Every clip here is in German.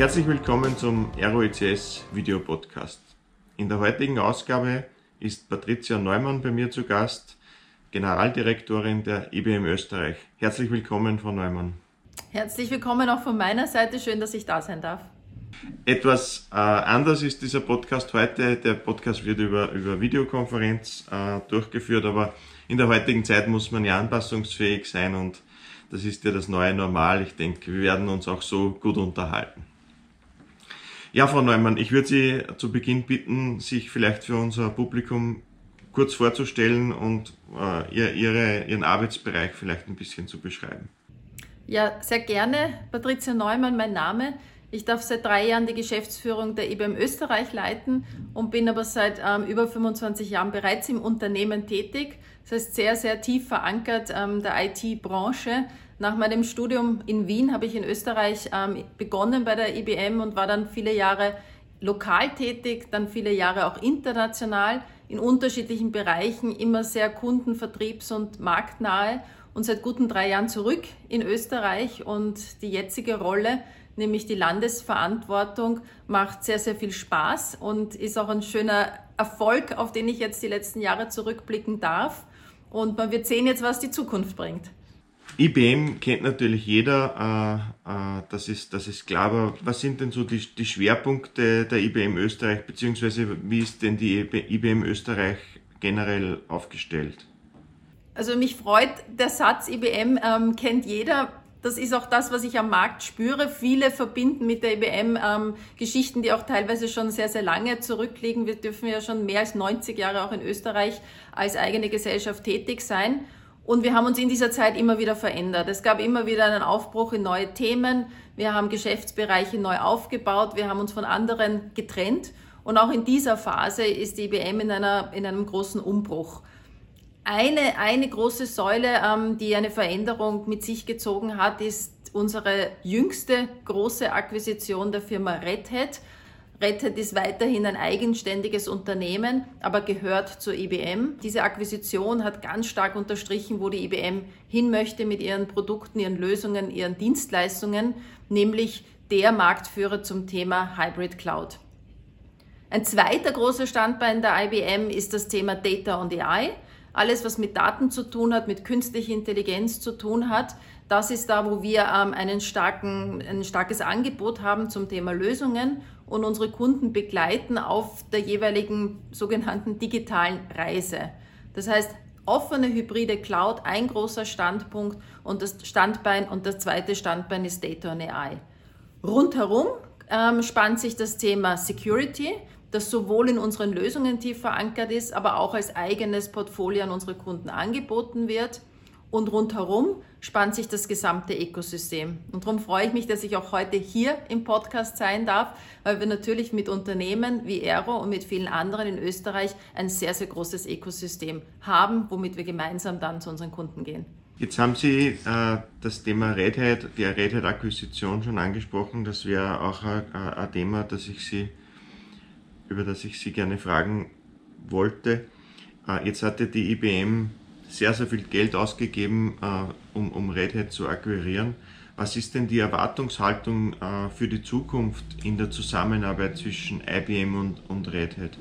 Herzlich willkommen zum ROECS Video Podcast. In der heutigen Ausgabe ist Patricia Neumann bei mir zu Gast, Generaldirektorin der IBM Österreich. Herzlich willkommen, Frau Neumann. Herzlich willkommen auch von meiner Seite. Schön, dass ich da sein darf. Etwas äh, anders ist dieser Podcast heute. Der Podcast wird über, über Videokonferenz äh, durchgeführt, aber in der heutigen Zeit muss man ja anpassungsfähig sein und das ist ja das neue Normal. Ich denke, wir werden uns auch so gut unterhalten. Ja, Frau Neumann, ich würde Sie zu Beginn bitten, sich vielleicht für unser Publikum kurz vorzustellen und äh, ihre, Ihren Arbeitsbereich vielleicht ein bisschen zu beschreiben. Ja, sehr gerne. Patricia Neumann, mein Name. Ich darf seit drei Jahren die Geschäftsführung der IBM Österreich leiten und bin aber seit ähm, über 25 Jahren bereits im Unternehmen tätig. Das heißt, sehr, sehr tief verankert ähm, der IT-Branche. Nach meinem Studium in Wien habe ich in Österreich ähm, begonnen bei der IBM und war dann viele Jahre lokal tätig, dann viele Jahre auch international in unterschiedlichen Bereichen, immer sehr kunden-, vertriebs- und marktnahe und seit guten drei Jahren zurück in Österreich und die jetzige Rolle nämlich die Landesverantwortung, macht sehr, sehr viel Spaß und ist auch ein schöner Erfolg, auf den ich jetzt die letzten Jahre zurückblicken darf. Und man wird sehen jetzt, was die Zukunft bringt. IBM kennt natürlich jeder, äh, äh, das, ist, das ist klar, aber was sind denn so die, die Schwerpunkte der IBM Österreich, beziehungsweise wie ist denn die IBM Österreich generell aufgestellt? Also mich freut der Satz, IBM ähm, kennt jeder, das ist auch das, was ich am Markt spüre. Viele verbinden mit der IBM ähm, Geschichten, die auch teilweise schon sehr, sehr lange zurückliegen. Wir dürfen ja schon mehr als 90 Jahre auch in Österreich als eigene Gesellschaft tätig sein. Und wir haben uns in dieser Zeit immer wieder verändert. Es gab immer wieder einen Aufbruch in neue Themen. Wir haben Geschäftsbereiche neu aufgebaut. Wir haben uns von anderen getrennt. Und auch in dieser Phase ist die IBM in, einer, in einem großen Umbruch. Eine, eine große Säule, ähm, die eine Veränderung mit sich gezogen hat, ist unsere jüngste große Akquisition der Firma Red Hat. Red Hat ist weiterhin ein eigenständiges Unternehmen, aber gehört zur IBM. Diese Akquisition hat ganz stark unterstrichen, wo die IBM hin möchte mit ihren Produkten, ihren Lösungen, ihren Dienstleistungen, nämlich der Marktführer zum Thema Hybrid Cloud. Ein zweiter großer Standbein der IBM ist das Thema Data und AI. Alles, was mit Daten zu tun hat, mit künstlicher Intelligenz zu tun hat, das ist da, wo wir ähm, einen starken, ein starkes Angebot haben zum Thema Lösungen und unsere Kunden begleiten auf der jeweiligen sogenannten digitalen Reise. Das heißt, offene hybride Cloud, ein großer Standpunkt und das Standbein und das zweite Standbein ist Data und AI. Rundherum ähm, spannt sich das Thema Security das sowohl in unseren Lösungen tief verankert ist, aber auch als eigenes Portfolio an unsere Kunden angeboten wird. Und rundherum spannt sich das gesamte Ökosystem. Und darum freue ich mich, dass ich auch heute hier im Podcast sein darf, weil wir natürlich mit Unternehmen wie Aero und mit vielen anderen in Österreich ein sehr, sehr großes Ökosystem haben, womit wir gemeinsam dann zu unseren Kunden gehen. Jetzt haben Sie äh, das Thema Red Hat, die Red Hat Akquisition schon angesprochen. Das wäre auch ein, ein Thema, das ich Sie über das ich Sie gerne fragen wollte. Äh, jetzt hatte die IBM sehr, sehr viel Geld ausgegeben, äh, um, um Red Hat zu akquirieren. Was ist denn die Erwartungshaltung äh, für die Zukunft in der Zusammenarbeit zwischen IBM und, und Red Hat?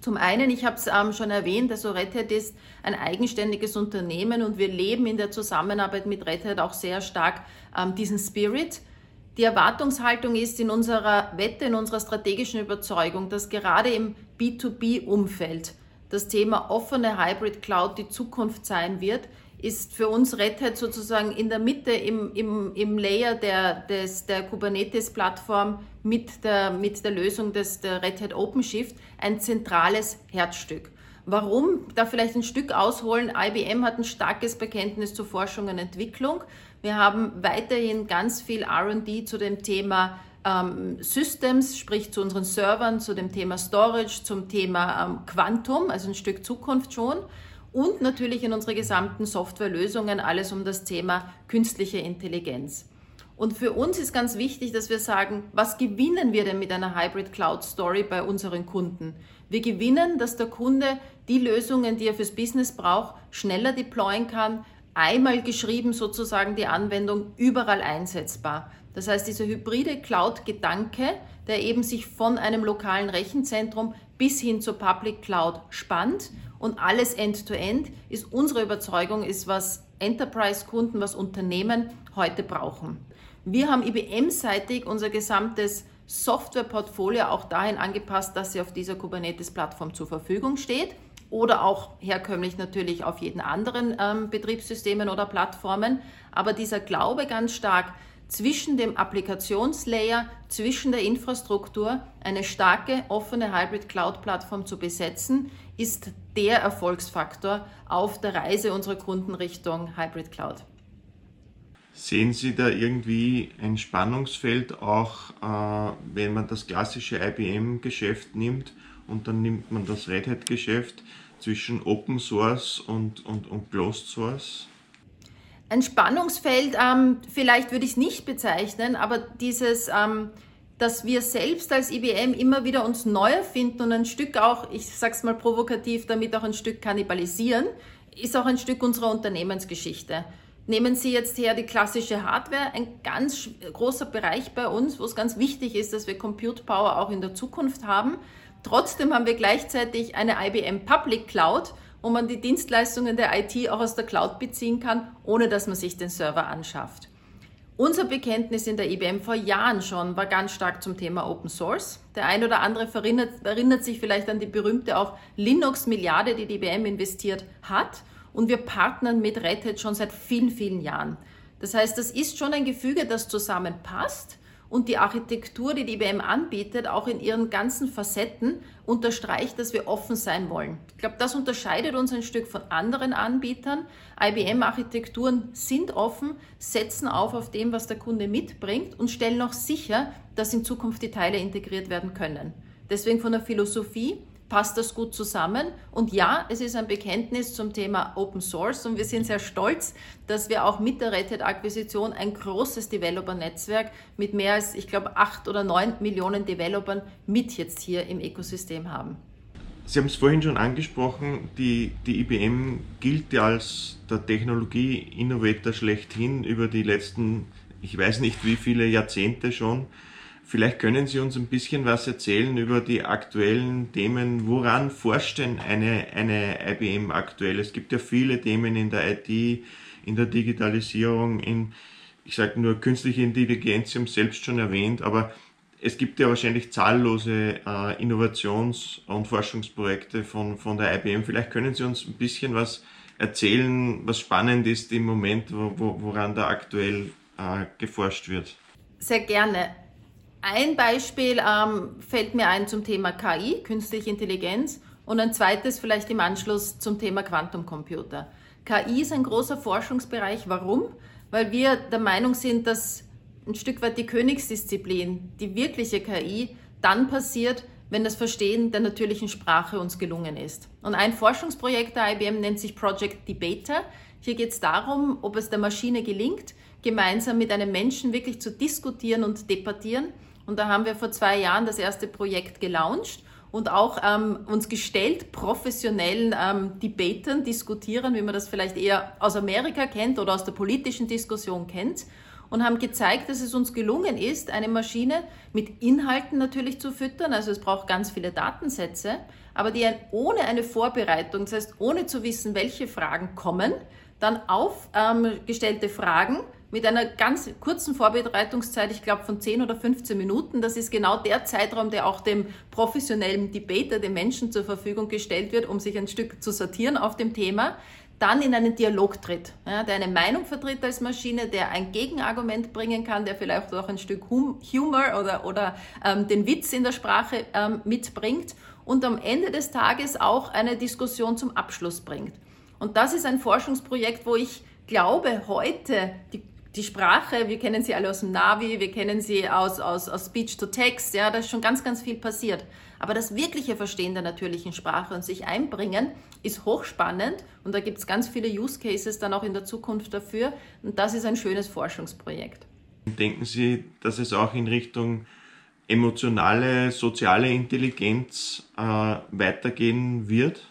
Zum einen, ich habe es ähm, schon erwähnt, also Red Hat ist ein eigenständiges Unternehmen und wir leben in der Zusammenarbeit mit Red Hat auch sehr stark ähm, diesen Spirit. Die Erwartungshaltung ist in unserer Wette, in unserer strategischen Überzeugung, dass gerade im B2B-Umfeld das Thema offene Hybrid Cloud die Zukunft sein wird, ist für uns Red Hat sozusagen in der Mitte im, im, im Layer der, des, der Kubernetes-Plattform mit der, mit der Lösung des, der Red Hat OpenShift ein zentrales Herzstück. Warum? Da vielleicht ein Stück ausholen. IBM hat ein starkes Bekenntnis zur Forschung und Entwicklung. Wir haben weiterhin ganz viel RD zu dem Thema ähm, Systems, sprich zu unseren Servern, zu dem Thema Storage, zum Thema ähm, Quantum, also ein Stück Zukunft schon. Und natürlich in unsere gesamten Softwarelösungen alles um das Thema künstliche Intelligenz. Und für uns ist ganz wichtig, dass wir sagen, was gewinnen wir denn mit einer Hybrid Cloud Story bei unseren Kunden? Wir gewinnen, dass der Kunde die Lösungen, die er fürs Business braucht, schneller deployen kann, einmal geschrieben sozusagen die Anwendung überall einsetzbar. Das heißt, dieser hybride Cloud-Gedanke, der eben sich von einem lokalen Rechenzentrum bis hin zur Public Cloud spannt und alles end-to-end, -End, ist unsere Überzeugung, ist was Enterprise-Kunden, was Unternehmen heute brauchen. Wir haben IBM-seitig unser gesamtes Softwareportfolio auch dahin angepasst, dass sie auf dieser Kubernetes-Plattform zur Verfügung steht oder auch herkömmlich natürlich auf jeden anderen ähm, Betriebssystemen oder Plattformen. Aber dieser Glaube ganz stark zwischen dem Applikationslayer, zwischen der Infrastruktur eine starke offene Hybrid Cloud Plattform zu besetzen, ist der Erfolgsfaktor auf der Reise unserer Kunden Richtung Hybrid Cloud. Sehen Sie da irgendwie ein Spannungsfeld auch, äh, wenn man das klassische IBM-Geschäft nimmt und dann nimmt man das Red Hat-Geschäft zwischen Open Source und, und, und Closed Source? Ein Spannungsfeld, ähm, vielleicht würde ich es nicht bezeichnen, aber dieses, ähm, dass wir selbst als IBM immer wieder uns neu erfinden und ein Stück auch, ich sag's mal provokativ, damit auch ein Stück kannibalisieren, ist auch ein Stück unserer Unternehmensgeschichte. Nehmen Sie jetzt her die klassische Hardware, ein ganz großer Bereich bei uns, wo es ganz wichtig ist, dass wir Compute Power auch in der Zukunft haben. Trotzdem haben wir gleichzeitig eine IBM Public Cloud, wo man die Dienstleistungen der IT auch aus der Cloud beziehen kann, ohne dass man sich den Server anschafft. Unser Bekenntnis in der IBM vor Jahren schon war ganz stark zum Thema Open Source. Der ein oder andere erinnert, sich vielleicht an die berühmte auch Linux-Milliarde, die die IBM investiert hat und wir partnern mit Red Hat schon seit vielen, vielen Jahren. Das heißt, das ist schon ein Gefüge, das zusammenpasst und die Architektur, die die IBM anbietet, auch in ihren ganzen Facetten unterstreicht, dass wir offen sein wollen. Ich glaube, das unterscheidet uns ein Stück von anderen Anbietern. IBM-Architekturen sind offen, setzen auf auf dem, was der Kunde mitbringt und stellen auch sicher, dass in Zukunft die Teile integriert werden können. Deswegen von der Philosophie passt das gut zusammen. Und ja, es ist ein Bekenntnis zum Thema Open Source und wir sind sehr stolz, dass wir auch mit der Red Hat Akquisition ein großes Developer-Netzwerk mit mehr als, ich glaube, acht oder neun Millionen Developern mit jetzt hier im Ökosystem haben. Sie haben es vorhin schon angesprochen, die, die IBM gilt ja als der Technologie-Innovator schlechthin über die letzten, ich weiß nicht wie viele Jahrzehnte schon. Vielleicht können Sie uns ein bisschen was erzählen über die aktuellen Themen. Woran forscht denn eine, eine IBM aktuell? Es gibt ja viele Themen in der IT, in der Digitalisierung, in, ich sage nur künstliche Intelligenz, Sie haben es selbst schon erwähnt, aber es gibt ja wahrscheinlich zahllose äh, Innovations- und Forschungsprojekte von, von der IBM. Vielleicht können Sie uns ein bisschen was erzählen, was spannend ist im Moment, wo, wo, woran da aktuell äh, geforscht wird. Sehr gerne. Ein Beispiel ähm, fällt mir ein zum Thema KI, künstliche Intelligenz, und ein zweites vielleicht im Anschluss zum Thema Quantumcomputer. KI ist ein großer Forschungsbereich. Warum? Weil wir der Meinung sind, dass ein Stück weit die Königsdisziplin, die wirkliche KI, dann passiert, wenn das Verstehen der natürlichen Sprache uns gelungen ist. Und ein Forschungsprojekt der IBM nennt sich Project Debater. Hier geht es darum, ob es der Maschine gelingt, gemeinsam mit einem Menschen wirklich zu diskutieren und debattieren und da haben wir vor zwei Jahren das erste Projekt gelauncht und auch ähm, uns gestellt, professionellen ähm, Debatern diskutieren, wie man das vielleicht eher aus Amerika kennt oder aus der politischen Diskussion kennt. Und haben gezeigt, dass es uns gelungen ist, eine Maschine mit Inhalten natürlich zu füttern. Also es braucht ganz viele Datensätze, aber die ohne eine Vorbereitung, das heißt ohne zu wissen, welche Fragen kommen, dann aufgestellte ähm, Fragen mit einer ganz kurzen Vorbereitungszeit, ich glaube von 10 oder 15 Minuten. Das ist genau der Zeitraum, der auch dem professionellen Debater, dem Menschen zur Verfügung gestellt wird, um sich ein Stück zu sortieren auf dem Thema. Dann in einen Dialog tritt, ja, der eine Meinung vertritt als Maschine, der ein Gegenargument bringen kann, der vielleicht auch ein Stück Humor oder, oder ähm, den Witz in der Sprache ähm, mitbringt und am Ende des Tages auch eine Diskussion zum Abschluss bringt. Und das ist ein Forschungsprojekt, wo ich glaube, heute die die Sprache, wir kennen sie alle aus dem Navi, wir kennen sie aus, aus, aus Speech to Text, ja, da ist schon ganz, ganz viel passiert. Aber das wirkliche Verstehen der natürlichen Sprache und sich einbringen ist hochspannend und da gibt es ganz viele Use Cases dann auch in der Zukunft dafür und das ist ein schönes Forschungsprojekt. Denken Sie, dass es auch in Richtung emotionale, soziale Intelligenz äh, weitergehen wird?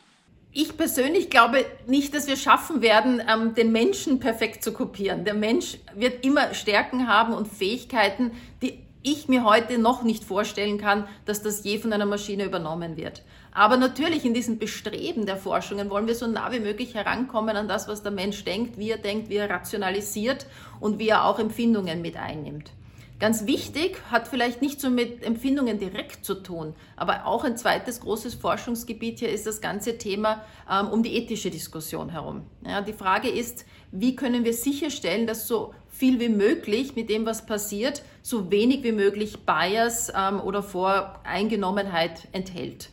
Ich persönlich glaube nicht, dass wir schaffen werden, ähm, den Menschen perfekt zu kopieren. Der Mensch wird immer Stärken haben und Fähigkeiten, die ich mir heute noch nicht vorstellen kann, dass das je von einer Maschine übernommen wird. Aber natürlich in diesem Bestreben der Forschungen wollen wir so nah wie möglich herankommen an das, was der Mensch denkt, wie er denkt, wie er rationalisiert und wie er auch Empfindungen mit einnimmt. Ganz wichtig, hat vielleicht nicht so mit Empfindungen direkt zu tun, aber auch ein zweites großes Forschungsgebiet hier ist das ganze Thema ähm, um die ethische Diskussion herum. Ja, die Frage ist, wie können wir sicherstellen, dass so viel wie möglich mit dem, was passiert, so wenig wie möglich Bias ähm, oder Voreingenommenheit enthält.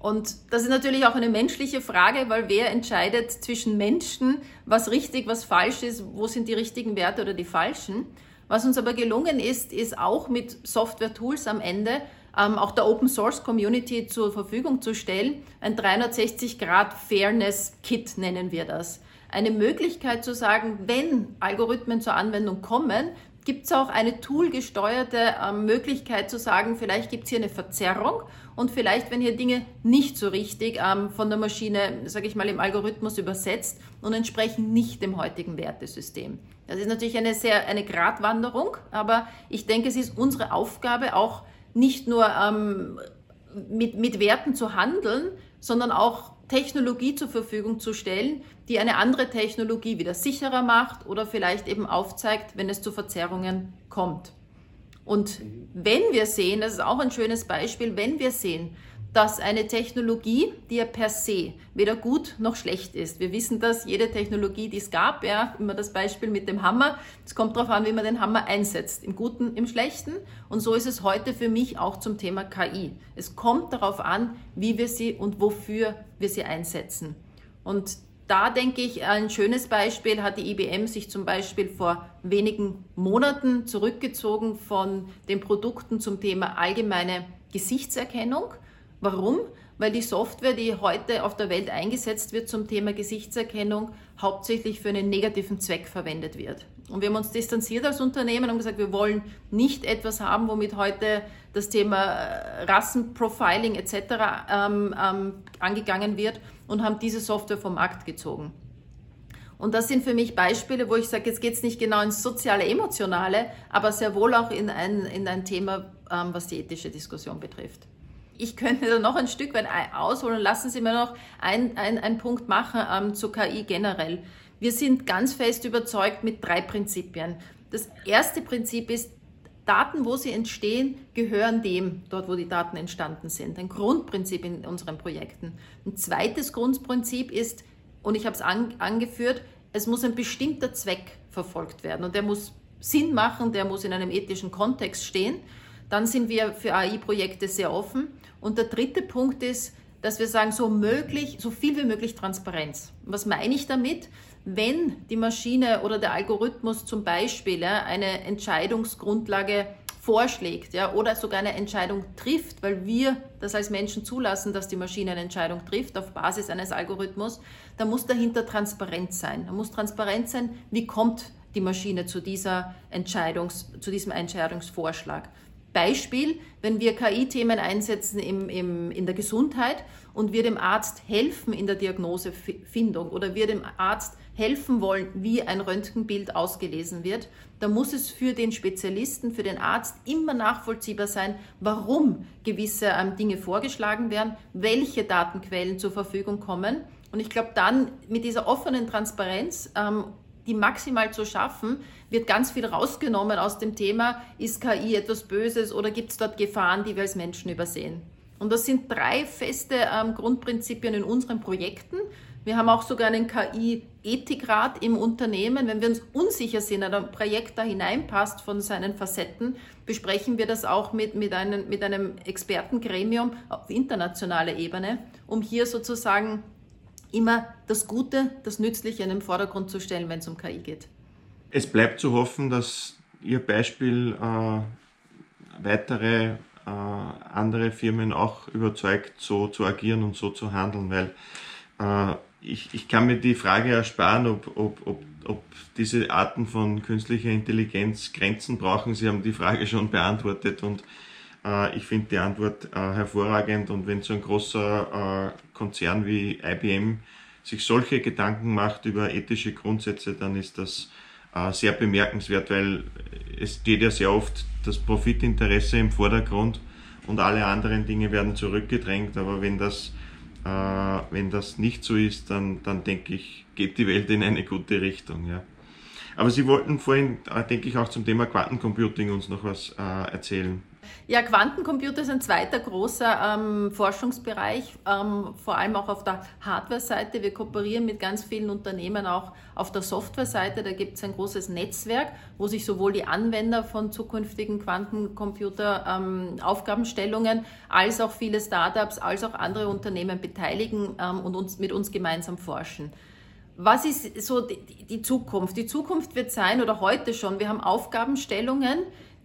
Und das ist natürlich auch eine menschliche Frage, weil wer entscheidet zwischen Menschen, was richtig, was falsch ist, wo sind die richtigen Werte oder die falschen. Was uns aber gelungen ist, ist auch mit Software-Tools am Ende ähm, auch der Open Source Community zur Verfügung zu stellen. Ein 360 Grad Fairness Kit nennen wir das. Eine Möglichkeit zu sagen, wenn Algorithmen zur Anwendung kommen, gibt es auch eine toolgesteuerte ähm, Möglichkeit zu sagen, vielleicht gibt es hier eine Verzerrung und vielleicht, wenn hier Dinge nicht so richtig ähm, von der Maschine, sage ich mal, im Algorithmus übersetzt und entsprechen nicht dem heutigen Wertesystem. Das ist natürlich eine sehr eine Gratwanderung, aber ich denke, es ist unsere Aufgabe auch nicht nur ähm, mit, mit Werten zu handeln, sondern auch Technologie zur Verfügung zu stellen, die eine andere Technologie wieder sicherer macht oder vielleicht eben aufzeigt, wenn es zu Verzerrungen kommt. Und wenn wir sehen, das ist auch ein schönes Beispiel, wenn wir sehen, dass eine Technologie, die ja per se weder gut noch schlecht ist. Wir wissen das, jede Technologie, die es gab, ja, immer das Beispiel mit dem Hammer, es kommt darauf an, wie man den Hammer einsetzt, im Guten, im Schlechten. Und so ist es heute für mich auch zum Thema KI. Es kommt darauf an, wie wir sie und wofür wir sie einsetzen. Und da denke ich, ein schönes Beispiel hat die IBM sich zum Beispiel vor wenigen Monaten zurückgezogen von den Produkten zum Thema allgemeine Gesichtserkennung Warum? Weil die Software, die heute auf der Welt eingesetzt wird zum Thema Gesichtserkennung, hauptsächlich für einen negativen Zweck verwendet wird. Und wir haben uns distanziert als Unternehmen und gesagt, wir wollen nicht etwas haben, womit heute das Thema äh, Rassenprofiling etc. Ähm, ähm, angegangen wird und haben diese Software vom Markt gezogen. Und das sind für mich Beispiele, wo ich sage, jetzt geht es nicht genau ins soziale, emotionale, aber sehr wohl auch in ein, in ein Thema, ähm, was die ethische Diskussion betrifft ich könnte da noch ein Stück weit ausholen. Lassen Sie mir noch einen ein Punkt machen ähm, zu KI generell. Wir sind ganz fest überzeugt mit drei Prinzipien. Das erste Prinzip ist, Daten, wo sie entstehen, gehören dem, dort wo die Daten entstanden sind. Ein Grundprinzip in unseren Projekten. Ein zweites Grundprinzip ist, und ich habe es an, angeführt, es muss ein bestimmter Zweck verfolgt werden und der muss Sinn machen, der muss in einem ethischen Kontext stehen. Dann sind wir für AI-Projekte sehr offen. Und der dritte Punkt ist, dass wir sagen, so möglich, so viel wie möglich Transparenz. Was meine ich damit? Wenn die Maschine oder der Algorithmus zum Beispiel ja, eine Entscheidungsgrundlage vorschlägt ja, oder sogar eine Entscheidung trifft, weil wir das als Menschen zulassen, dass die Maschine eine Entscheidung trifft auf Basis eines Algorithmus, dann muss dahinter Transparenz sein. Da muss transparent sein, wie kommt die Maschine zu, dieser Entscheidungs, zu diesem Entscheidungsvorschlag. Beispiel, wenn wir KI-Themen einsetzen im, im, in der Gesundheit und wir dem Arzt helfen in der Diagnosefindung oder wir dem Arzt helfen wollen, wie ein Röntgenbild ausgelesen wird, dann muss es für den Spezialisten, für den Arzt immer nachvollziehbar sein, warum gewisse ähm, Dinge vorgeschlagen werden, welche Datenquellen zur Verfügung kommen. Und ich glaube, dann mit dieser offenen Transparenz ähm, die maximal zu schaffen, wird ganz viel rausgenommen aus dem Thema, ist KI etwas Böses oder gibt es dort Gefahren, die wir als Menschen übersehen. Und das sind drei feste ähm, Grundprinzipien in unseren Projekten. Wir haben auch sogar einen KI-Ethikrat im Unternehmen. Wenn wir uns unsicher sind, ob ein Projekt da hineinpasst von seinen Facetten, besprechen wir das auch mit, mit, einem, mit einem Expertengremium auf internationaler Ebene, um hier sozusagen immer das Gute, das Nützliche in den Vordergrund zu stellen, wenn es um KI geht. Es bleibt zu hoffen, dass Ihr Beispiel äh, weitere äh, andere Firmen auch überzeugt, so zu agieren und so zu handeln, weil äh, ich, ich kann mir die Frage ersparen, ob, ob, ob, ob diese Arten von künstlicher Intelligenz Grenzen brauchen. Sie haben die Frage schon beantwortet und Äh, ich finde die Antwort äh, hervorragend und wenn so ein großer äh, Konzern wie IBM sich solche Gedanken macht über ethische Grundsätze, dann ist das sehr bemerkenswert, weil es steht ja sehr oft das Profitinteresse im Vordergrund und alle anderen Dinge werden zurückgedrängt. Aber wenn das, wenn das nicht so ist, dann, dann denke ich, geht die Welt in eine gute Richtung. Ja. Aber Sie wollten vorhin, denke ich, auch zum Thema Quantencomputing uns noch was erzählen. Ja, Quantencomputer ist ein zweiter großer ähm, Forschungsbereich, ähm, vor allem auch auf der Hardware-Seite. Wir kooperieren mit ganz vielen Unternehmen auch auf der Software-Seite. Da gibt es ein großes Netzwerk, wo sich sowohl die Anwender von zukünftigen Quantencomputer-Aufgabenstellungen ähm, als auch viele Startups, als auch andere Unternehmen beteiligen ähm, und uns, mit uns gemeinsam forschen. Was ist so die, die Zukunft? Die Zukunft wird sein, oder heute schon, wir haben Aufgabenstellungen,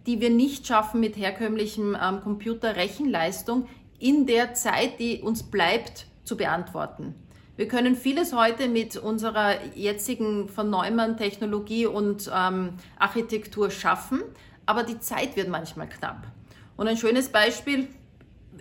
die wir nicht schaffen mit herkömmlichem ähm, Computerrechenleistung in der Zeit, die uns bleibt, zu beantworten. Wir können vieles heute mit unserer jetzigen von Neumann Technologie und ähm, Architektur schaffen, aber die Zeit wird manchmal knapp. Und ein schönes Beispiel,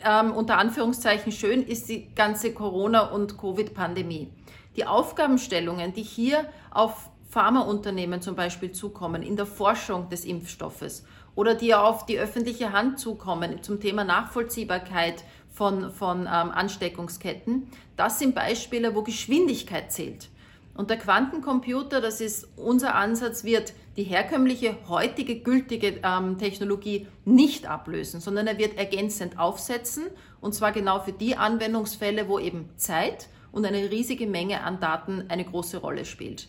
ähm, unter Anführungszeichen schön, ist die ganze Corona- und Covid-Pandemie. Die Aufgabenstellungen, die hier auf Pharmaunternehmen zum Beispiel zukommen in der Forschung des Impfstoffes oder die auf die öffentliche Hand zukommen zum Thema Nachvollziehbarkeit von, von ähm, Ansteckungsketten. Das sind Beispiele, wo Geschwindigkeit zählt. Und der Quantencomputer, das ist unser Ansatz, wird die herkömmliche, heutige, gültige ähm, Technologie nicht ablösen, sondern er wird ergänzend aufsetzen. Und zwar genau für die Anwendungsfälle, wo eben Zeit und eine riesige Menge an Daten eine große Rolle spielt.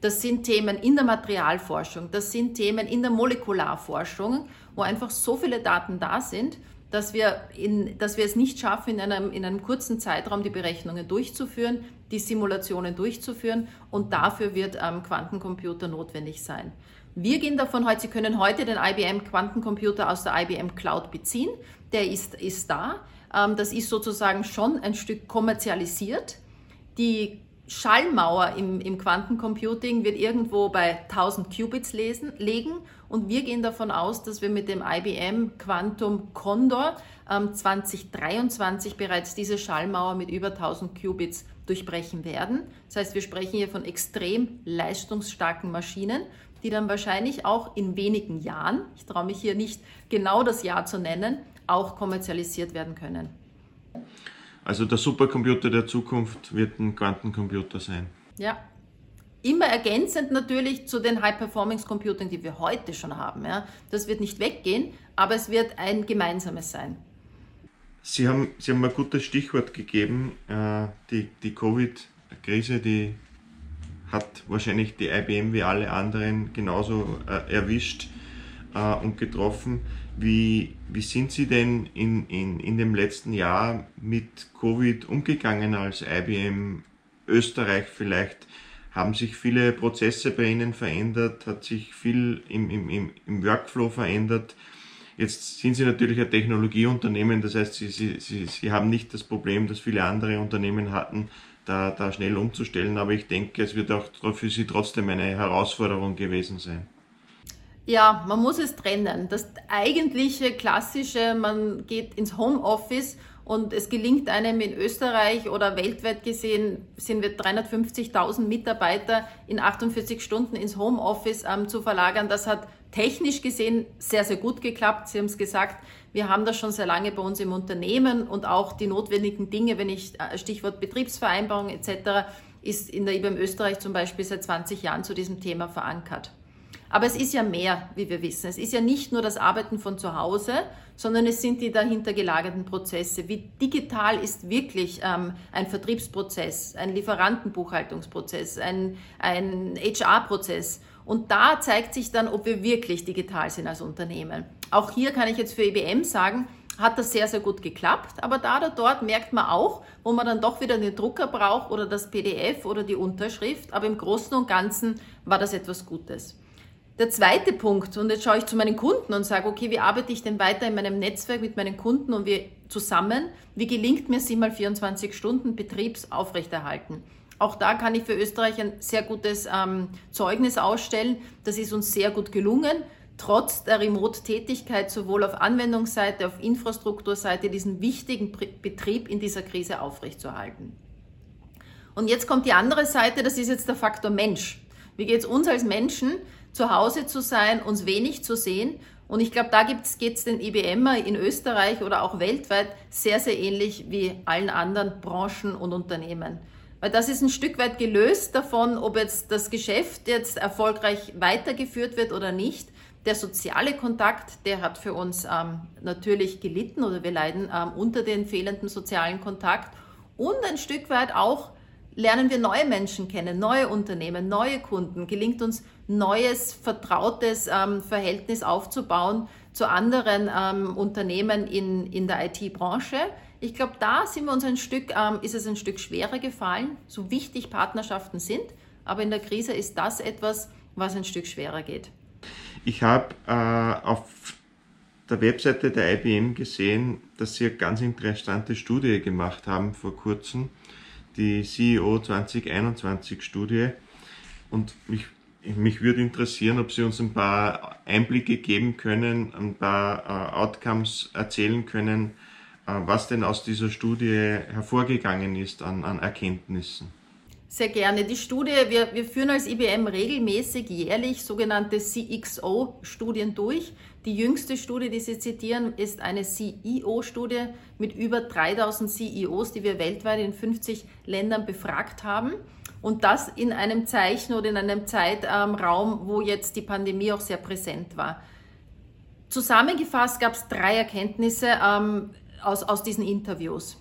Das sind Themen in der Materialforschung, das sind Themen in der Molekularforschung, wo einfach so viele Daten da sind, dass wir, in, dass wir es nicht schaffen, in einem, in einem kurzen Zeitraum die Berechnungen durchzuführen, die Simulationen durchzuführen und dafür wird ähm, Quantencomputer notwendig sein. Wir gehen davon heute, Sie können heute den IBM Quantencomputer aus der IBM Cloud beziehen. Der ist, ist da. Ähm, das ist sozusagen schon ein Stück kommerzialisiert. Die Schallmauer im, im Quantencomputing wird irgendwo bei 1000 Qubits lesen, legen und wir gehen davon aus, dass wir mit dem IBM Quantum Condor ähm, 2023 bereits diese Schallmauer mit über 1000 Qubits durchbrechen werden. Das heißt, wir sprechen hier von extrem leistungsstarken Maschinen, die dann wahrscheinlich auch in wenigen Jahren, ich traue mich hier nicht genau das Jahr zu nennen, auch kommerzialisiert werden können. Also der Supercomputer der Zukunft wird ein Quantencomputer sein. Ja. Immer ergänzend natürlich zu den High-Performance-Computern, die wir heute schon haben. Ja. Das wird nicht weggehen, aber es wird ein gemeinsames sein. Sie haben, Sie haben ein gutes Stichwort gegeben. Äh, die, die Covid-Krise, die hat wahrscheinlich die IBM wie alle anderen genauso äh, erwischt äh, und getroffen. Wie, wie sind Sie denn in, in, in dem letzten Jahr mit Covid umgegangen als IBM Österreich vielleicht? Haben sich viele Prozesse bei Ihnen verändert? Hat sich viel im, im, im Workflow verändert? Jetzt sind Sie natürlich ein Technologieunternehmen, das heißt, Sie, Sie, Sie, Sie haben nicht das Problem, das viele andere Unternehmen hatten, da, da schnell umzustellen, aber ich denke, es wird auch für Sie trotzdem eine Herausforderung gewesen sein. Ja, man muss es trennen. Das eigentliche klassische, man geht ins Homeoffice und es gelingt einem in Österreich oder weltweit gesehen, sind wir 350.000 Mitarbeiter in 48 Stunden ins Homeoffice ähm, zu verlagern. Das hat technisch gesehen sehr, sehr gut geklappt. Sie haben es gesagt, wir haben das schon sehr lange bei uns im Unternehmen und auch die notwendigen Dinge, wenn ich äh, Stichwort Betriebsvereinbarung etc., ist in der IBM Österreich zum Beispiel seit 20 Jahren zu diesem Thema verankert. Aber es ist ja mehr, wie wir wissen. Es ist ja nicht nur das Arbeiten von zu Hause, sondern es sind die dahinter gelagerten Prozesse. Wie digital ist wirklich ähm, ein Vertriebsprozess, ein Lieferantenbuchhaltungsprozess, ein, ein HR-Prozess? Und da zeigt sich dann, ob wir wirklich digital sind als Unternehmen. Auch hier kann ich jetzt für IBM sagen, hat das sehr, sehr gut geklappt. Aber da oder dort merkt man auch, wo man dann doch wieder den Drucker braucht oder das PDF oder die Unterschrift. Aber im Großen und Ganzen war das etwas Gutes. Der zweite Punkt, und jetzt schaue ich zu meinen Kunden und sage, okay, wie arbeite ich denn weiter in meinem Netzwerk mit meinen Kunden und wir zusammen? Wie gelingt mir 7 mal 24 Stunden Betriebs aufrechterhalten? Auch da kann ich für Österreich ein sehr gutes ähm, Zeugnis ausstellen. Das ist uns sehr gut gelungen. trotz der Remote-Tätigkeit sowohl auf Anwendungsseite, auf Infrastrukturseite diesen wichtigen Betrieb in dieser Krise aufrechtzuerhalten. Und jetzt kommt die andere Seite, das ist jetzt der Faktor Mensch. Wie geht es uns als Menschen, zu Hause zu sein, uns wenig zu sehen? Und ich glaube, da geht es den IBMer in Österreich oder auch weltweit sehr, sehr ähnlich wie allen anderen Branchen und Unternehmen. Weil das ist ein Stück weit gelöst davon, ob jetzt das Geschäft jetzt erfolgreich weitergeführt wird oder nicht. Der soziale Kontakt, der hat für uns ähm, natürlich gelitten oder wir leiden ähm, unter den fehlenden sozialen Kontakt. Und ein Stück weit auch lernen wir neue Menschen kennen, neue Unternehmen, neue Kunden, gelingt uns neues, vertrautes ähm, Verhältnis aufzubauen zu anderen ähm, Unternehmen in, in der IT-Branche. Ich glaube, da sind wir uns ein Stück, ähm, ist es ein Stück schwerer gefallen, so wichtig Partnerschaften sind. Aber in der Krise ist das etwas, was ein Stück schwerer geht. Ich habe äh, auf der Webseite der IBM gesehen, dass Sie eine ganz interessante Studie gemacht haben vor kurzem, die CEO 2021 Studie. Und mich, mich würde interessieren, ob Sie uns ein paar Einblicke geben können, ein paar äh, Outcomes erzählen können, äh, was denn aus dieser Studie hervorgegangen ist an, an Erkenntnissen. Sehr gerne. Die Studie, wir, wir führen als IBM regelmäßig jährlich sogenannte CXO-Studien durch. Die jüngste Studie, die Sie zitieren, ist eine CEO-Studie mit über 3000 CEOs, die wir weltweit in 50 Ländern befragt haben. Und das in einem Zeichen oder in einem Zeitraum, wo jetzt die Pandemie auch sehr präsent war. Zusammengefasst gab es drei Erkenntnisse. Ähm, aus, aus diesen Interviews.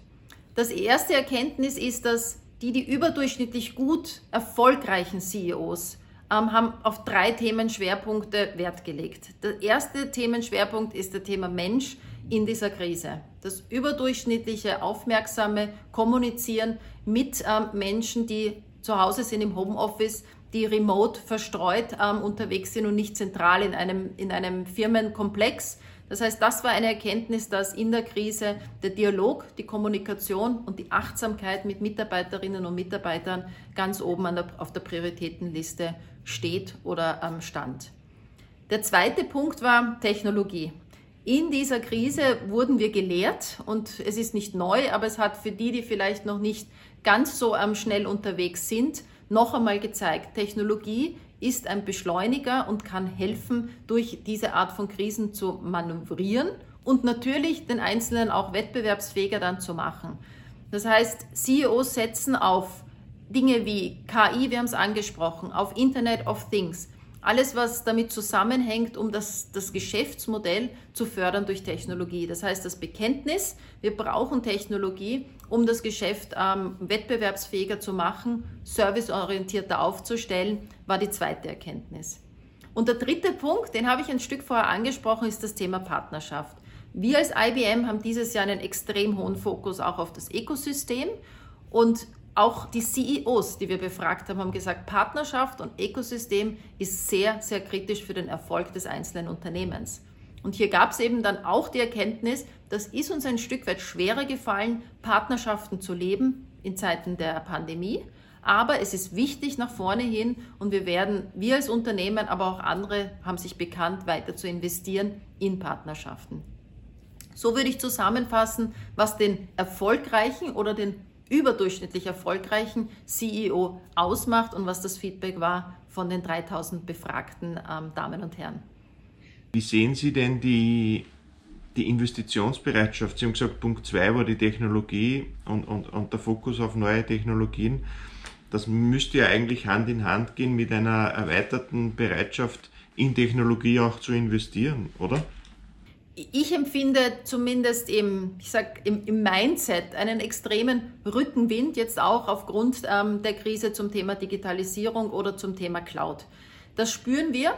Das erste Erkenntnis ist, dass die, die überdurchschnittlich gut erfolgreichen CEOs haben auf drei Themenschwerpunkte Wert gelegt. Der erste Themenschwerpunkt ist der Thema Mensch in dieser Krise. Das überdurchschnittliche, aufmerksame Kommunizieren mit ähm, Menschen, die zu Hause sind im Homeoffice, die remote verstreut ähm, unterwegs sind und nicht zentral in einem, in einem Firmenkomplex, das heißt, das war eine Erkenntnis, dass in der Krise der Dialog, die Kommunikation und die Achtsamkeit mit Mitarbeiterinnen und Mitarbeitern ganz oben der, auf der Prioritätenliste steht oder am Stand. Der zweite Punkt war Technologie. In dieser Krise wurden wir gelehrt und es ist nicht neu, aber es hat für die, die vielleicht noch nicht ganz so schnell unterwegs sind, noch einmal gezeigt, Technologie ist ein Beschleuniger und kann helfen, durch diese Art von Krisen zu manövrieren und natürlich den Einzelnen auch wettbewerbsfähiger dann zu machen. Das heißt, CEOs setzen auf Dinge wie KI, wir haben es angesprochen, auf Internet of Things, alles, was damit zusammenhängt, um das, das Geschäftsmodell zu fördern durch Technologie. Das heißt, das Bekenntnis, wir brauchen Technologie, um das Geschäft ähm, wettbewerbsfähiger zu machen, serviceorientierter aufzustellen, war die zweite Erkenntnis. Und der dritte Punkt, den habe ich ein Stück vorher angesprochen, ist das Thema Partnerschaft. Wir als IBM haben dieses Jahr einen extrem hohen Fokus auch auf das Ökosystem und auch die CEOs, die wir befragt haben, haben gesagt, Partnerschaft und Ökosystem ist sehr, sehr kritisch für den Erfolg des einzelnen Unternehmens. Und hier gab es eben dann auch die Erkenntnis, das ist uns ein Stück weit schwerer gefallen, Partnerschaften zu leben in Zeiten der Pandemie. Aber es ist wichtig nach vorne hin und wir werden, wir als Unternehmen, aber auch andere haben sich bekannt, weiter zu investieren in Partnerschaften. So würde ich zusammenfassen, was den erfolgreichen oder den überdurchschnittlich erfolgreichen CEO ausmacht und was das Feedback war von den 3000 befragten ähm, Damen und Herren. Wie sehen Sie denn die, die Investitionsbereitschaft? Sie haben gesagt, Punkt 2 war die Technologie und, und, und der Fokus auf neue Technologien. Das müsste ja eigentlich Hand in Hand gehen mit einer erweiterten Bereitschaft, in Technologie auch zu investieren, oder? Ich empfinde zumindest im, ich sag, im, im, Mindset einen extremen Rückenwind, jetzt auch aufgrund ähm, der Krise zum Thema Digitalisierung oder zum Thema Cloud. Das spüren wir.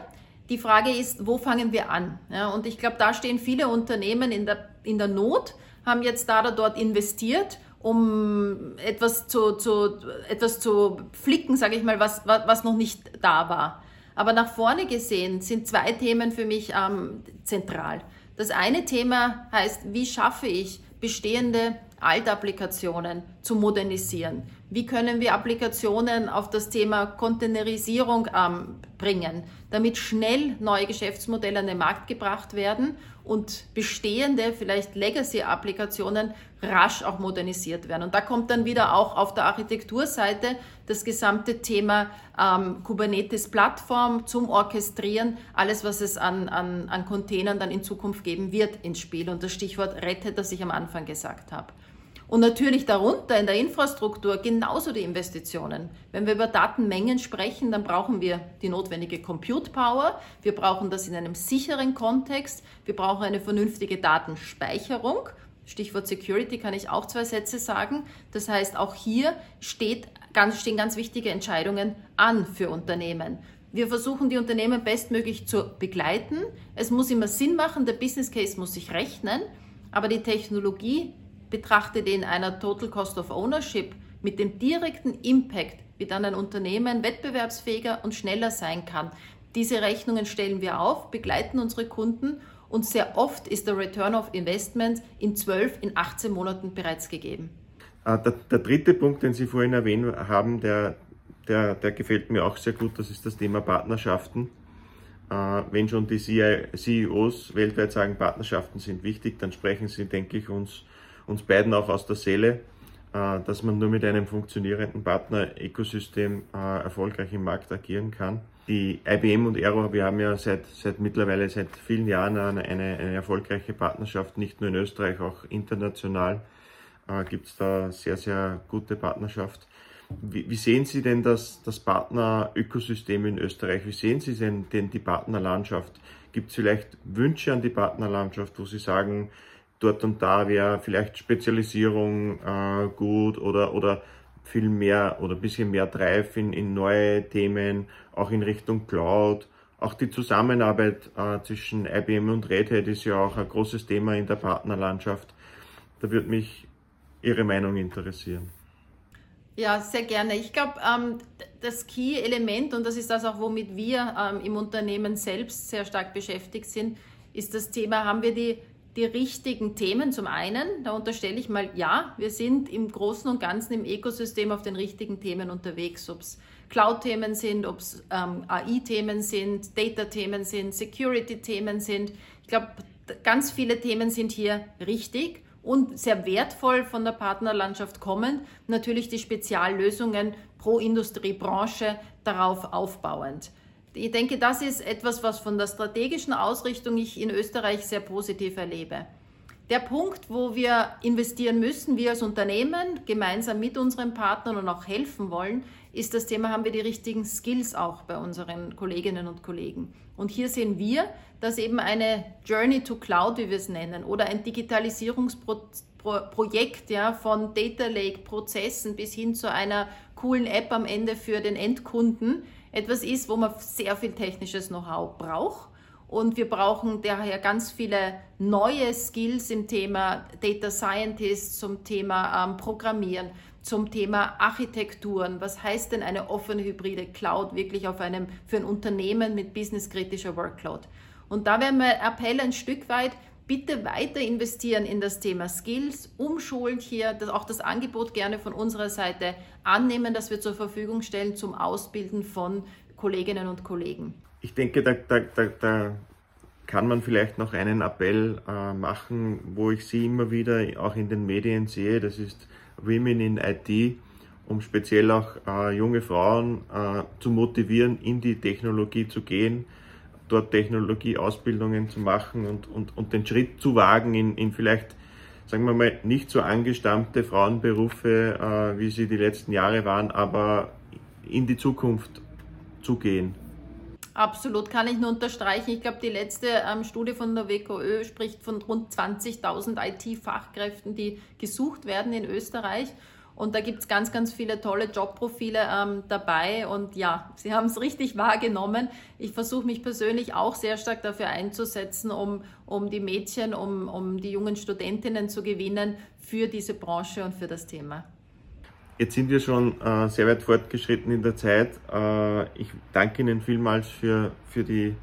Die Frage ist, wo fangen wir an? Ja, und ich glaube, da stehen viele Unternehmen in der, in der Not, haben jetzt da oder dort investiert, um etwas zu, zu, etwas zu flicken, sage ich mal, was, was noch nicht da war. Aber nach vorne gesehen sind zwei Themen für mich ähm, zentral. Das eine Thema heißt, wie schaffe ich bestehende Altapplikationen zu modernisieren? Wie können wir Applikationen auf das Thema Containerisierung ähm, bringen, damit schnell neue Geschäftsmodelle an den Markt gebracht werden und bestehende, vielleicht Legacy-Applikationen rasch auch modernisiert werden. Und da kommt dann wieder auch auf der Architekturseite das gesamte Thema ähm, Kubernetes-Plattform zum Orchestrieren, alles, was es an, an, an Containern dann in Zukunft geben wird, ins Spiel. Und das Stichwort Red das ich am Anfang gesagt habe. Und natürlich darunter in der Infrastruktur genauso die Investitionen. Wenn wir über Datenmengen sprechen, dann brauchen wir die notwendige Compute Power. Wir brauchen das in einem sicheren Kontext. Wir brauchen eine vernünftige Datenspeicherung. Stichwort Security kann ich auch zwei Sätze sagen. Das heißt, auch hier steht, ganz, stehen ganz wichtige Entscheidungen an für Unternehmen. Wir versuchen die Unternehmen bestmöglich zu begleiten. Es muss immer Sinn machen, der Business Case muss sich rechnen, aber die Technologie betrachtet in einer Total Cost of Ownership mit dem direkten Impact, wie dann ein Unternehmen wettbewerbsfähiger und schneller sein kann. Diese Rechnungen stellen wir auf, begleiten unsere Kunden und sehr oft ist der Return of Investment in 12, in 18 Monaten bereits gegeben. Ah, der, der dritte Punkt, den Sie vorhin erwähnt haben, der, der, der gefällt mir auch sehr gut, das ist das Thema Partnerschaften. Äh, wenn schon die CEOs weltweit sagen, Partnerschaften sind wichtig, dann sprechen sie, denke ich, uns uns beiden auch aus der Seele, äh, dass man nur mit einem funktionierenden Partner-Ökosystem äh, erfolgreich im Markt agieren kann. Die IBM und Aero, wir haben ja seit, seit mittlerweile seit vielen Jahren eine, eine, erfolgreiche Partnerschaft, nicht nur in Österreich, auch international äh, gibt es da sehr, sehr gute Partnerschaft. Wie, wie, sehen Sie denn das, das Partner-Ökosystem in Österreich? Wie sehen Sie denn, denn die Partnerlandschaft? Gibt es vielleicht Wünsche an die Partnerlandschaft, wo Sie sagen, dort und da wäre vielleicht Spezialisierung äh, gut oder, oder viel mehr oder ein bisschen mehr Drive in, in neue Themen, auch in Richtung Cloud. Auch die Zusammenarbeit äh, zwischen IBM und Red Hat ist ja auch ein großes Thema in der Partnerlandschaft. Da würde mich Ihre Meinung interessieren. Ja, sehr gerne. Ich glaube, ähm, das Key-Element, und das ist das auch, womit wir ähm, im Unternehmen selbst sehr stark beschäftigt sind, ist das Thema, haben wir die die richtigen Themen zum einen. Da unterstelle ich mal, ja, wir sind im Großen und Ganzen im Ökosystem auf den richtigen Themen unterwegs, ob es Cloud-Themen sind, ob es ähm, AI-Themen sind, Data-Themen sind, Security-Themen sind. Ich glaube, ganz viele Themen sind hier richtig und sehr wertvoll von der Partnerlandschaft kommen. Natürlich die Speziallösungen pro Industriebranche darauf aufbauend. Ich denke, das ist etwas, was von der strategischen Ausrichtung ich in Österreich sehr positiv erlebe. Der Punkt, wo wir investieren müssen, wir als Unternehmen, gemeinsam mit unseren Partnern und auch helfen wollen, ist das Thema, haben wir die richtigen Skills auch bei unseren Kolleginnen und Kollegen. Und hier sehen wir, dass eben eine Journey to Cloud, wie wir es nennen, oder ein Digitalisierungsprojekt ja, von Data Lake Prozessen bis hin zu einer coolen App am Ende für den Endkunden, etwas ist, wo man sehr viel technisches Know-how braucht. Und wir brauchen daher ganz viele neue Skills im Thema Data Scientist, zum Thema ähm, Programmieren, zum Thema Architekturen. Was heißt denn eine offene hybride Cloud wirklich auf einem, für ein Unternehmen mit businesskritischer Workload? Und da wäre mein Appell ein Stück weit, bitte weiter investieren in das Thema Skills, umschulen hier, das, auch das Angebot gerne von unserer Seite annehmen, das wir zur Verfügung stellen zum Ausbilden von Kolleginnen und Kollegen. Ich denke, da, da, da, da kann man vielleicht noch einen Appell äh, machen, wo ich Sie immer wieder auch in den Medien sehe, das ist Women in IT, um speziell auch äh, junge Frauen äh, zu motivieren, in die Technologie zu gehen dort Technologieausbildungen zu machen und, und, und den Schritt zu wagen in, in vielleicht, sagen wir mal, nicht so angestammte Frauenberufe, äh, wie sie die letzten Jahre waren, aber in die Zukunft zu gehen. Absolut, kann ich nur unterstreichen. Ich glaube, die letzte ähm, Studie von der WKÖ spricht von rund 20.000 IT-Fachkräften, die gesucht werden in Österreich. Und da gibt es ganz, ganz viele tolle Jobprofile ähm, dabei. Und ja, Sie haben es richtig wahrgenommen. Ich versuche mich persönlich auch sehr stark dafür einzusetzen, um, um die Mädchen, um, um die jungen Studentinnen zu gewinnen für diese Branche und für das Thema. Jetzt sind wir schon äh, sehr weit fortgeschritten in der Zeit. Äh, ich danke Ihnen vielmals für, für die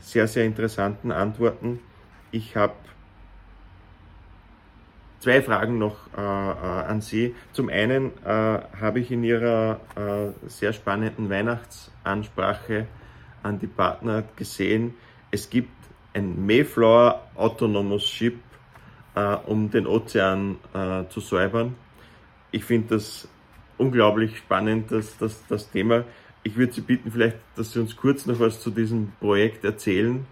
sehr, sehr interessanten Antworten. Ich habe Zwei Fragen noch äh, äh, an Sie. Zum einen äh, habe ich in Ihrer äh, sehr spannenden Weihnachtsansprache an die Partner gesehen, es gibt ein Mayflower Autonomous Ship, äh, um den Ozean äh, zu säubern. Ich finde das unglaublich spannend, das, das, das Thema. Ich würde Sie bitten, vielleicht, dass Sie uns kurz noch was zu diesem Projekt erzählen.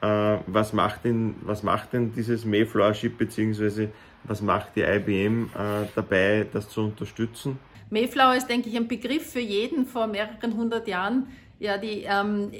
Äh, was, macht denn, was macht denn dieses Mayflower Ship, beziehungsweise was macht die IBM äh, dabei, das zu unterstützen? Mayflower ist, denke ich, ein Begriff für jeden vor mehreren hundert Jahren. Ja, die ähm,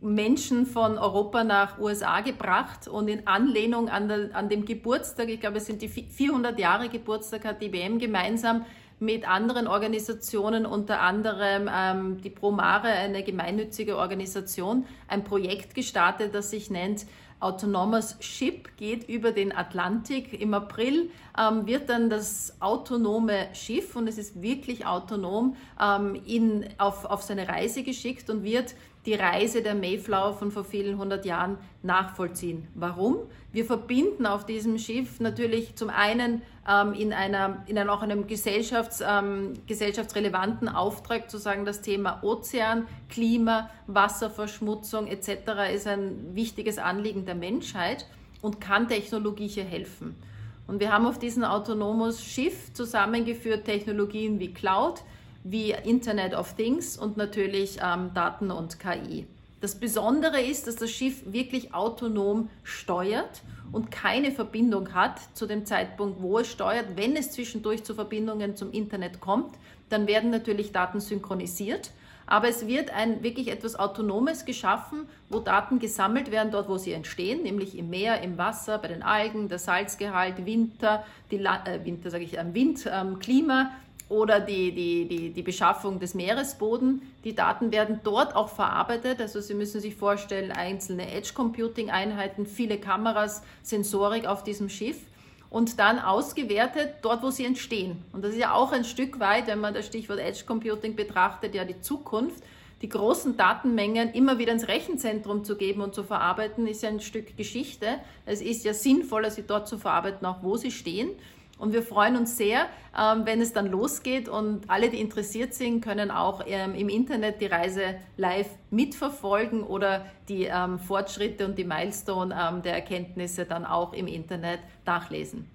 Menschen von Europa nach USA gebracht und in Anlehnung an, der, an dem Geburtstag, ich glaube, es sind die 400 Jahre Geburtstag, hat die IBM gemeinsam mit anderen Organisationen, unter anderem ähm, die Promare, eine gemeinnützige Organisation, ein Projekt gestartet, das sich nennt Autonomous Ship, geht über den Atlantik. Im April ähm, wird dann das autonome Schiff, und es ist wirklich autonom, ähm, in, auf, auf seine Reise geschickt und wird die Reise der Mayflower von vor vielen hundert Jahren nachvollziehen. Warum? Wir verbinden auf diesem Schiff natürlich zum einen ähm, in, einer, in einem, auch einem Gesellschafts, ähm, gesellschaftsrelevanten Auftrag zu sagen, das Thema Ozean, Klima, Wasserverschmutzung etc. ist ein wichtiges Anliegen der Menschheit und kann Technologie hier helfen. Und wir haben auf diesem autonomes Schiff zusammengeführt Technologien wie Cloud, wie Internet of Things und natürlich ähm, Daten und KI. Das Besondere ist, dass das Schiff wirklich autonom steuert und keine Verbindung hat zu dem Zeitpunkt, wo es steuert. Wenn es zwischendurch zu Verbindungen zum Internet kommt, dann werden natürlich Daten synchronisiert. Aber es wird ein wirklich etwas Autonomes geschaffen, wo Daten gesammelt werden, dort wo sie entstehen, nämlich im Meer, im Wasser, bei den Algen, der Salzgehalt, Winter, die äh, Winter sage ich, äh, Wind, ähm, Klima, oder die, die, die, die Beschaffung des Meeresboden. Die Daten werden dort auch verarbeitet. Also Sie müssen sich vorstellen, einzelne Edge-Computing-Einheiten, viele Kameras, Sensorik auf diesem Schiff und dann ausgewertet dort, wo sie entstehen. Und das ist ja auch ein Stück weit, wenn man das Stichwort Edge Computing betrachtet, ja die Zukunft. Die großen Datenmengen immer wieder ins Rechenzentrum zu geben und zu verarbeiten, ist ja ein Stück Geschichte. Es ist ja sinnvoller, sie dort zu verarbeiten, auch wo sie stehen. Und wir freuen uns sehr, ähm, wenn es dann losgeht und alle, die interessiert sind, können auch ähm, im Internet die Reise live mitverfolgen oder die ähm, Fortschritte und die Milestone der Erkenntnisse dann auch im Internet nachlesen.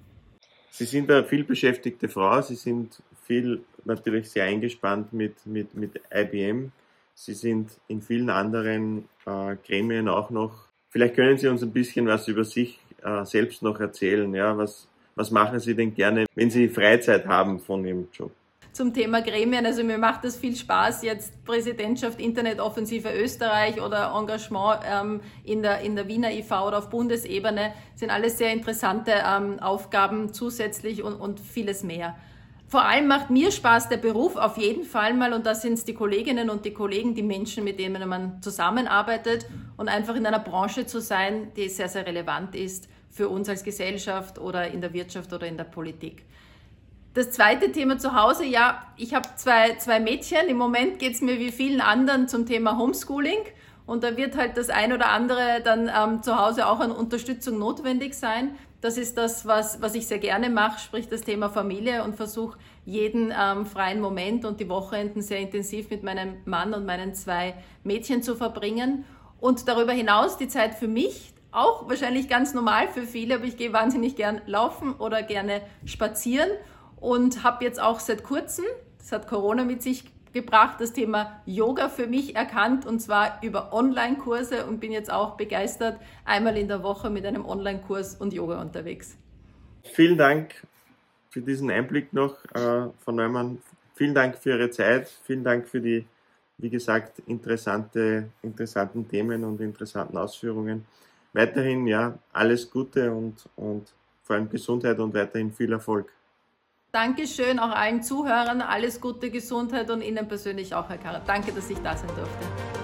Sie sind eine vielbeschäftigte Frau, Sie sind viel natürlich sehr eingespannt mit, mit, mit IBM. Sie sind in vielen anderen äh, Gremien auch noch. Vielleicht können Sie uns ein bisschen was über sich äh, selbst noch erzählen. Ja, was, was machen Sie denn gerne, wenn Sie Freizeit haben von Ihrem Job? zum Thema Gremien. Also mir macht das viel Spaß, jetzt Präsidentschaft Internetoffensive Österreich oder Engagement ähm, in, der, in der Wiener IV oder auf Bundesebene. Sind alles sehr interessante ähm, Aufgaben zusätzlich und, und vieles mehr. Vor allem macht mir Spaß der Beruf auf jeden Fall mal und da sind es die Kolleginnen und die Kollegen, die Menschen, mit denen man zusammenarbeitet und einfach in einer Branche zu sein, die sehr, sehr relevant ist für uns als Gesellschaft oder in der Wirtschaft oder in der Politik. Das zweite Thema zu Hause, ja, ich habe zwei, zwei Mädchen. Im Moment geht es mir wie vielen anderen zum Thema Homeschooling. Und da wird halt das ein oder andere dann ähm, zu Hause auch an Unterstützung notwendig sein. Das ist das, was, was ich sehr gerne mache, sprich das Thema Familie und versuche jeden ähm, freien Moment und die Wochenenden sehr intensiv mit meinem Mann und meinen zwei Mädchen zu verbringen. Und darüber hinaus die Zeit für mich, auch wahrscheinlich ganz normal für viele, aber ich gehe wahnsinnig gern laufen oder gerne spazieren und habe jetzt auch seit kurzem, das hat Corona mit sich gebracht, das Thema Yoga für mich erkannt und zwar über Online-Kurse und bin jetzt auch begeistert einmal in der Woche mit einem Online-Kurs und Yoga unterwegs. Vielen Dank für diesen Einblick noch, äh, Frau Neumann. Vielen Dank für Ihre Zeit. Vielen Dank für die, wie gesagt, interessante, interessanten Themen und interessanten Ausführungen weiterhin ja alles Gute und, und vor allem Gesundheit und weiterhin viel Erfolg. Dankeschön auch allen Zuhörern, alles Gute, Gesundheit und Ihnen persönlich auch, Herr Karat. Danke, dass ich da sein durfte.